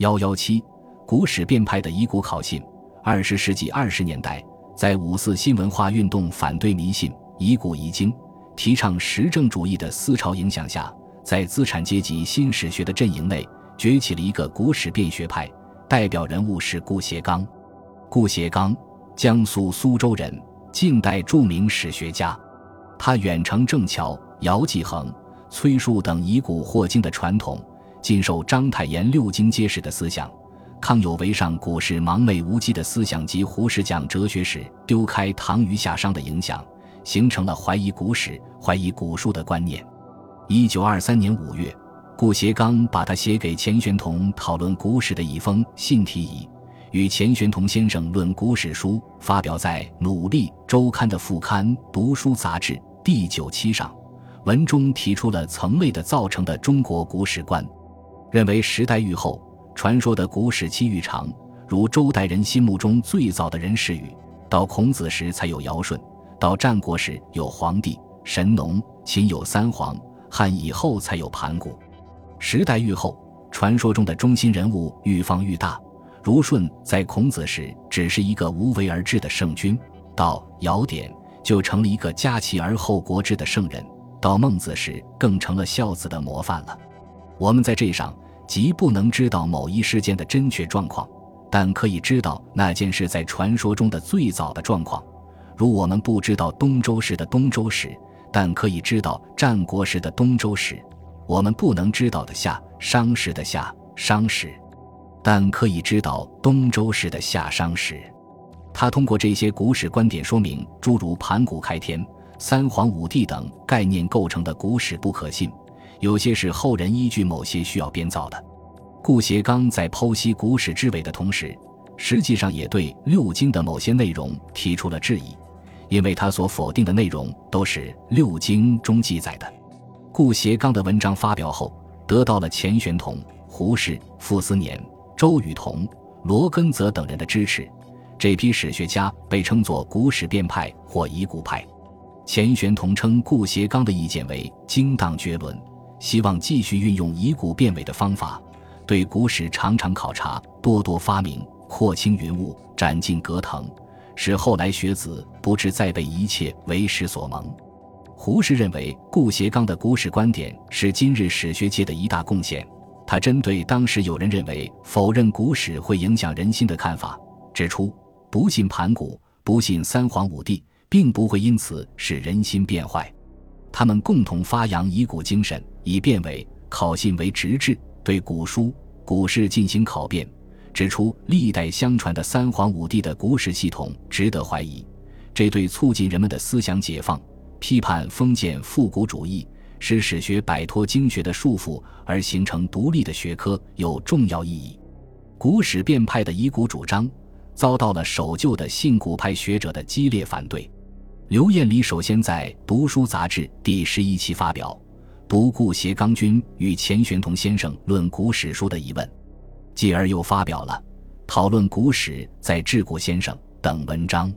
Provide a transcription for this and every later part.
幺幺七，古史辨派的遗古考信。二十世纪二十年代，在五四新文化运动反对迷信、遗古遗经、提倡实证主义的思潮影响下，在资产阶级新史学的阵营内崛起了一个古史辨学派，代表人物是顾颉刚。顾颉刚，江苏苏州人，近代著名史学家。他远承郑桥、姚继恒、崔述等以古惑经的传统。尽受章太炎六经揭示的思想，康有为上古史盲昧无稽的思想及胡适讲哲学史丢开唐虞夏商的影响，形成了怀疑古史、怀疑古书的观念。一九二三年五月，顾颉刚把他写给钱玄同讨论古史的一封信题以“与钱玄同先生论古史书”发表在《努力周刊》的副刊《读书杂志》第九期上，文中提出了层类的造成的中国古史观。认为时代愈后，传说的古史期愈长，如周代人心目中最早的人是禹，到孔子时才有尧舜，到战国时有黄帝、神农，秦有三皇，汉以后才有盘古。时代愈后，传说中的中心人物愈放愈大，如舜在孔子时只是一个无为而治的圣君，到尧典就成了一个家齐而后国之的圣人，到孟子时更成了孝子的模范了。我们在这上即不能知道某一事件的真确状况，但可以知道那件事在传说中的最早的状况。如我们不知道东周时的东周史，但可以知道战国时的东周史；我们不能知道的夏商时的夏商史，但可以知道东周时的夏商史。他通过这些古史观点说明，诸如盘古开天、三皇五帝等概念构成的古史不可信。有些是后人依据某些需要编造的。顾颉刚在剖析古史之伪的同时，实际上也对六经的某些内容提出了质疑，因为他所否定的内容都是六经中记载的。顾颉刚的文章发表后，得到了钱玄同、胡适、傅斯年、周雨彤、罗根泽等人的支持。这批史学家被称作古史辨派或遗古派。钱玄同称顾颉刚的意见为精当绝伦。希望继续运用以古辨伪的方法，对古史常常考察，多多发明，廓清云雾，斩尽隔腾，使后来学子不致再被一切为史所蒙。胡适认为顾颉刚的古史观点是今日史学界的一大贡献。他针对当时有人认为否认古史会影响人心的看法，指出不信盘古，不信三皇五帝，并不会因此使人心变坏。他们共同发扬以古精神。以变伪考信为直制，对古书、古事进行考辨，指出历代相传的三皇五帝的古史系统值得怀疑。这对促进人们的思想解放、批判封建复古主义、使史学摆脱经学的束缚而形成独立的学科有重要意义。古史变派的遗古主张遭到了守旧的信古派学者的激烈反对。刘彦礼首先在《读书杂志》第十一期发表。读顾颉刚君与钱玄同先生论古史书的疑问，继而又发表了讨论古史在治古先生等文章。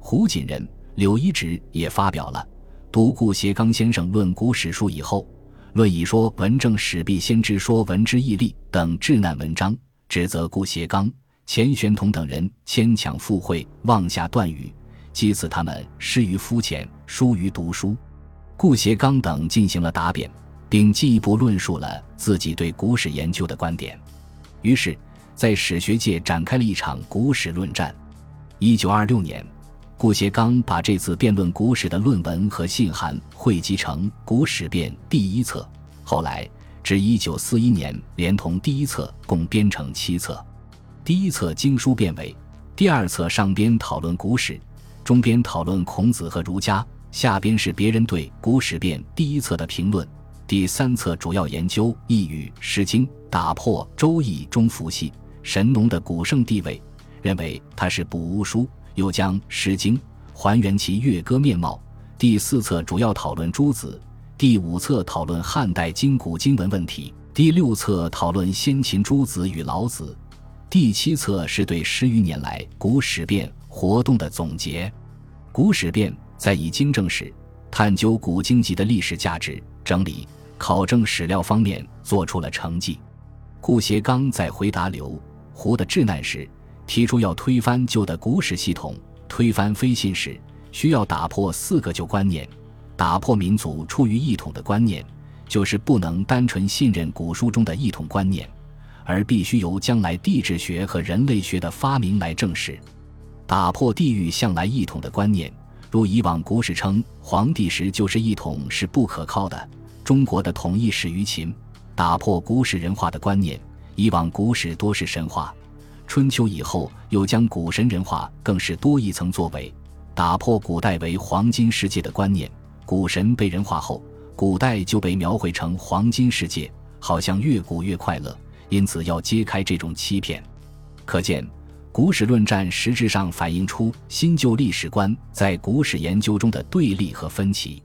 胡锦仁、柳一直也发表了读顾颉刚先生论古史书以后，论以说文正史必先知说文之义例等治难文章，指责顾颉刚、钱玄同等人牵强附会、妄下断语，讥刺他们失于肤浅、疏于读书。顾颉刚等进行了答辩，并进一步论述了自己对古史研究的观点。于是，在史学界展开了一场古史论战。一九二六年，顾颉刚把这次辩论古史的论文和信函汇集成《古史辩》第一册。后来，至一九四一年，连同第一册共编成七册。第一册经书辨为，第二册上边讨论古史，中边讨论孔子和儒家。下边是别人对《古史辨》第一册的评论。第三册主要研究《易语》《诗经》，打破《周易》中伏羲、神农的古圣地位，认为它是补物书，又将《诗经》还原其乐歌面貌。第四册主要讨论诸子，第五册讨论汉代今古经文问题，第六册讨论先秦诸子与老子，第七册是对十余年来《古史辨》活动的总结。《古史辨》。在以经证史、探究古经籍的历史价值、整理、考证史料方面做出了成绩。顾颉刚在回答刘胡的质难时，提出要推翻旧的古史系统，推翻非信史，需要打破四个旧观念，打破民族出于一统的观念，就是不能单纯信任古书中的一统观念，而必须由将来地质学和人类学的发明来证实。打破地域向来一统的观念，如以往古史称黄帝时就是一统是不可靠的。中国的统一始于秦，打破古史人化的观念，以往古史多是神话。春秋以后又将古神人化，更是多一层作为，打破古代为黄金世界的观念。古神被人化后，古代就被描绘成黄金世界，好像越古越快乐。因此要揭开这种欺骗。可见。古史论战实质上反映出新旧历史观在古史研究中的对立和分歧。